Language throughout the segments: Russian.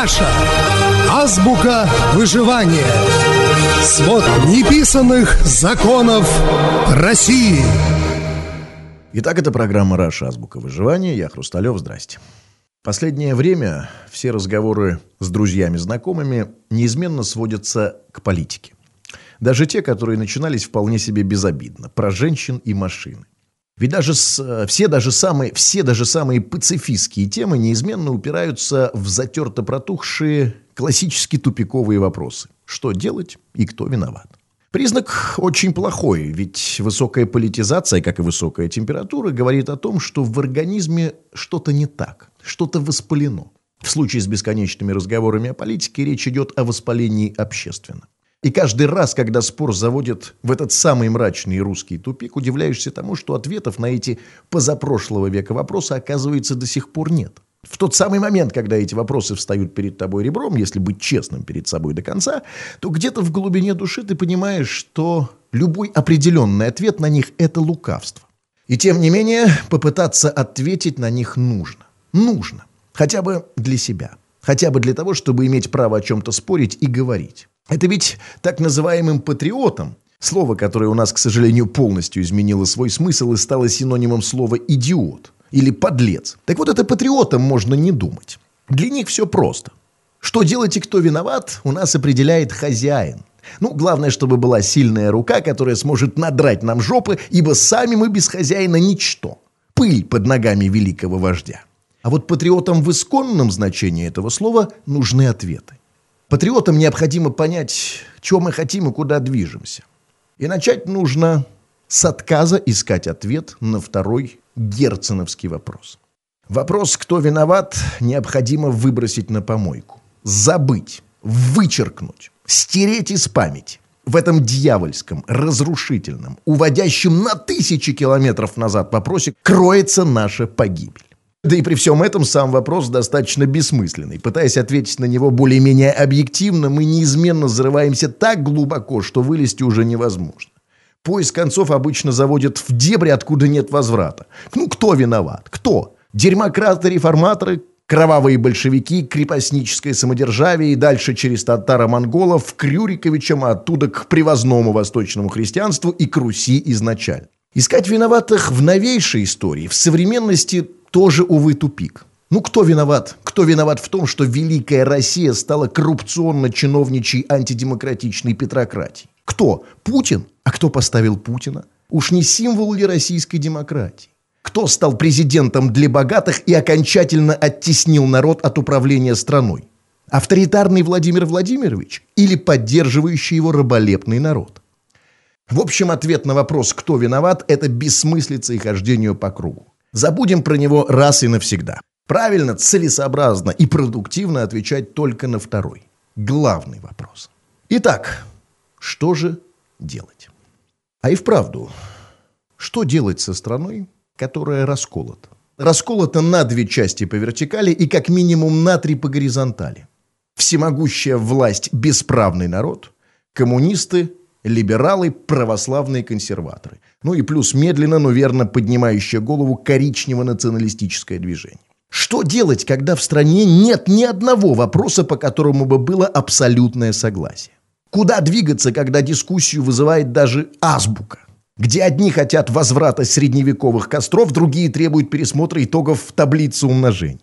Раша. Азбука выживания. Свод неписанных законов России. Итак, это программа «Раша. Азбука выживания». Я Хрусталев. Здрасте. Последнее время все разговоры с друзьями-знакомыми неизменно сводятся к политике. Даже те, которые начинались вполне себе безобидно. Про женщин и машины. Ведь даже с, все, даже самые, все даже самые пацифистские темы неизменно упираются в затерто протухшие классические тупиковые вопросы. Что делать и кто виноват? Признак очень плохой, ведь высокая политизация, как и высокая температура, говорит о том, что в организме что-то не так, что-то воспалено. В случае с бесконечными разговорами о политике речь идет о воспалении общественно. И каждый раз, когда спор заводит в этот самый мрачный русский тупик, удивляешься тому, что ответов на эти позапрошлого века вопросы, оказывается, до сих пор нет. В тот самый момент, когда эти вопросы встают перед тобой ребром, если быть честным перед собой до конца, то где-то в глубине души ты понимаешь, что любой определенный ответ на них – это лукавство. И тем не менее, попытаться ответить на них нужно. Нужно. Хотя бы для себя. Хотя бы для того, чтобы иметь право о чем-то спорить и говорить. Это ведь так называемым патриотом, слово, которое у нас, к сожалению, полностью изменило свой смысл и стало синонимом слова «идиот» или «подлец». Так вот, это патриотом можно не думать. Для них все просто. Что делать и кто виноват, у нас определяет хозяин. Ну, главное, чтобы была сильная рука, которая сможет надрать нам жопы, ибо сами мы без хозяина ничто. Пыль под ногами великого вождя. А вот патриотам в исконном значении этого слова нужны ответы. Патриотам необходимо понять, чего мы хотим и куда движемся. И начать нужно с отказа искать ответ на второй герценовский вопрос. Вопрос, кто виноват, необходимо выбросить на помойку. Забыть, вычеркнуть, стереть из памяти. В этом дьявольском, разрушительном, уводящем на тысячи километров назад вопросе кроется наша погибель. Да и при всем этом сам вопрос достаточно бессмысленный. Пытаясь ответить на него более-менее объективно, мы неизменно взрываемся так глубоко, что вылезти уже невозможно. Поиск концов обычно заводят в дебри, откуда нет возврата. Ну, кто виноват? Кто? Дерьмократы-реформаторы, кровавые большевики, крепостническое самодержавие и дальше через татаро-монголов к Рюриковичам, а оттуда к привозному восточному христианству и к Руси изначально. Искать виноватых в новейшей истории, в современности тоже, увы, тупик. Ну, кто виноват? Кто виноват в том, что Великая Россия стала коррупционно-чиновничьей антидемократичной петрократией? Кто? Путин? А кто поставил Путина? Уж не символ ли российской демократии? Кто стал президентом для богатых и окончательно оттеснил народ от управления страной? Авторитарный Владимир Владимирович или поддерживающий его раболепный народ? В общем, ответ на вопрос, кто виноват, это бессмыслица и хождение по кругу. Забудем про него раз и навсегда. Правильно, целесообразно и продуктивно отвечать только на второй. Главный вопрос. Итак, что же делать? А и вправду, что делать со страной, которая расколота? Расколота на две части по вертикали и как минимум на три по горизонтали. Всемогущая власть – бесправный народ, коммунисты либералы, православные консерваторы. Ну и плюс медленно, но верно поднимающее голову коричнево-националистическое движение. Что делать, когда в стране нет ни одного вопроса, по которому бы было абсолютное согласие? Куда двигаться, когда дискуссию вызывает даже азбука? Где одни хотят возврата средневековых костров, другие требуют пересмотра итогов таблицы умножений.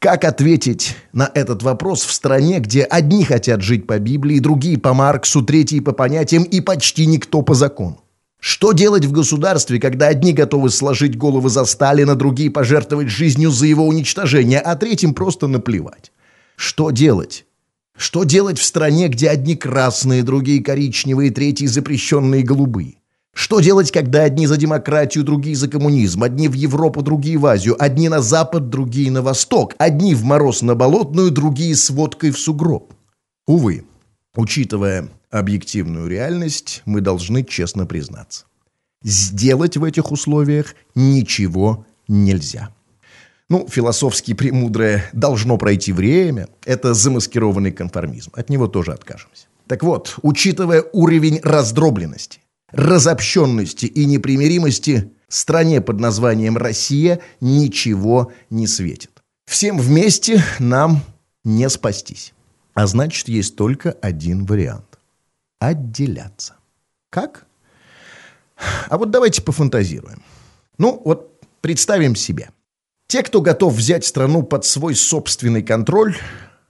Как ответить на этот вопрос в стране, где одни хотят жить по Библии, другие по Марксу, третьи по понятиям и почти никто по закону? Что делать в государстве, когда одни готовы сложить головы за Сталина, другие пожертвовать жизнью за его уничтожение, а третьим просто наплевать? Что делать? Что делать в стране, где одни красные, другие коричневые, третьи запрещенные голубые? Что делать, когда одни за демократию, другие за коммунизм, одни в Европу, другие в Азию, одни на запад, другие на восток, одни в мороз на болотную, другие с водкой в сугроб? Увы, учитывая объективную реальность, мы должны честно признаться. Сделать в этих условиях ничего нельзя. Ну, философски премудрое «должно пройти время» – это замаскированный конформизм. От него тоже откажемся. Так вот, учитывая уровень раздробленности, разобщенности и непримиримости стране под названием Россия ничего не светит. Всем вместе нам не спастись. А значит, есть только один вариант – отделяться. Как? А вот давайте пофантазируем. Ну, вот представим себе. Те, кто готов взять страну под свой собственный контроль,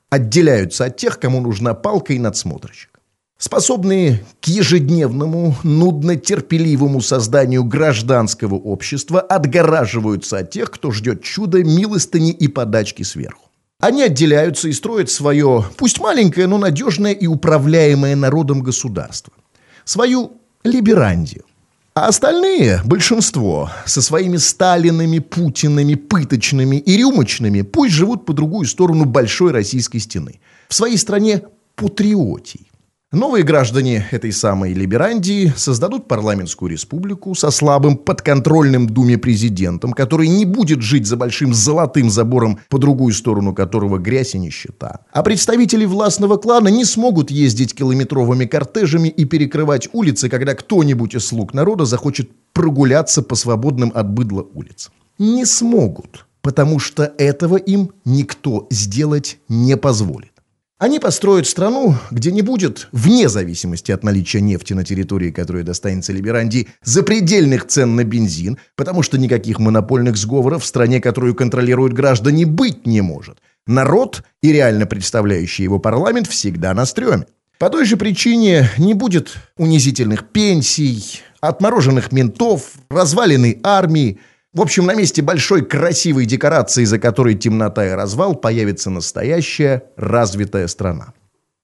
отделяются от тех, кому нужна палка и надсмотрщик. Способные к ежедневному, нудно-терпеливому созданию гражданского общества отгораживаются от тех, кто ждет чуда, милостыни и подачки сверху. Они отделяются и строят свое, пусть маленькое, но надежное и управляемое народом государство. Свою либерандию. А остальные, большинство, со своими Сталинами, Путинами, пыточными и рюмочными, пусть живут по другую сторону большой российской стены. В своей стране патриотий. Новые граждане этой самой Либерандии создадут парламентскую республику со слабым подконтрольным Думе президентом, который не будет жить за большим золотым забором, по другую сторону которого грязь и нищета. А представители властного клана не смогут ездить километровыми кортежами и перекрывать улицы, когда кто-нибудь из слуг народа захочет прогуляться по свободным от быдла улицам. Не смогут, потому что этого им никто сделать не позволит. Они построят страну, где не будет, вне зависимости от наличия нефти на территории, которая достанется Либеранди, запредельных цен на бензин, потому что никаких монопольных сговоров в стране, которую контролируют граждане, быть не может. Народ и реально представляющий его парламент всегда на стреме. По той же причине не будет унизительных пенсий, отмороженных ментов, разваленной армии, в общем, на месте большой красивой декорации, за которой темнота и развал, появится настоящая развитая страна.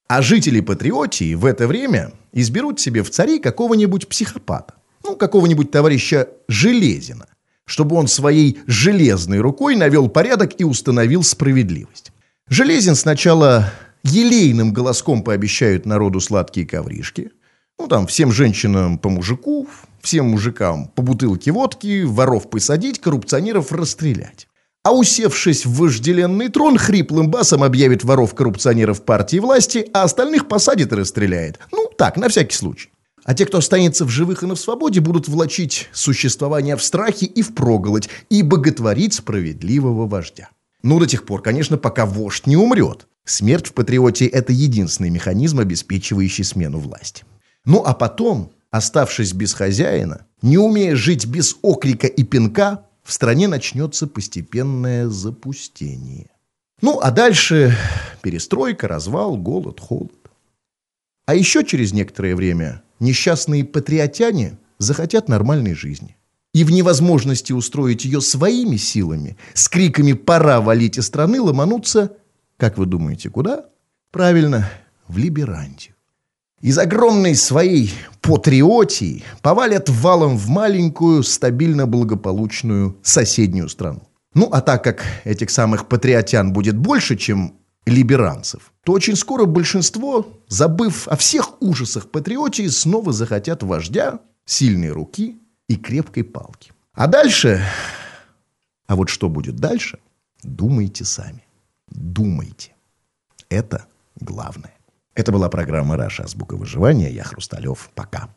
А жители Патриотии в это время изберут себе в цари какого-нибудь психопата. Ну, какого-нибудь товарища Железина. Чтобы он своей железной рукой навел порядок и установил справедливость. Железин сначала елейным голоском пообещает народу сладкие ковришки. Ну, там, всем женщинам по мужику, всем мужикам по бутылке водки, воров посадить, коррупционеров расстрелять. А усевшись в вожделенный трон, хриплым басом объявит воров-коррупционеров партии власти, а остальных посадит и расстреляет. Ну, так, на всякий случай. А те, кто останется в живых и на свободе, будут влачить существование в страхе и впроголодь, и боготворить справедливого вождя. Ну, до тех пор, конечно, пока вождь не умрет. Смерть в патриоте – это единственный механизм, обеспечивающий смену власти. Ну, а потом Оставшись без хозяина, не умея жить без окрика и пинка, в стране начнется постепенное запустение. Ну, а дальше перестройка, развал, голод, холод. А еще через некоторое время несчастные патриотяне захотят нормальной жизни. И в невозможности устроить ее своими силами, с криками «пора валить из страны» ломануться, как вы думаете, куда? Правильно, в Либерандию из огромной своей патриотии повалят валом в маленькую, стабильно благополучную соседнюю страну. Ну, а так как этих самых патриотян будет больше, чем либеранцев, то очень скоро большинство, забыв о всех ужасах патриотии, снова захотят вождя, сильной руки и крепкой палки. А дальше... А вот что будет дальше, думайте сами. Думайте. Это главное. Это была программа «Раша. Азбука выживания». Я Хрусталев. Пока.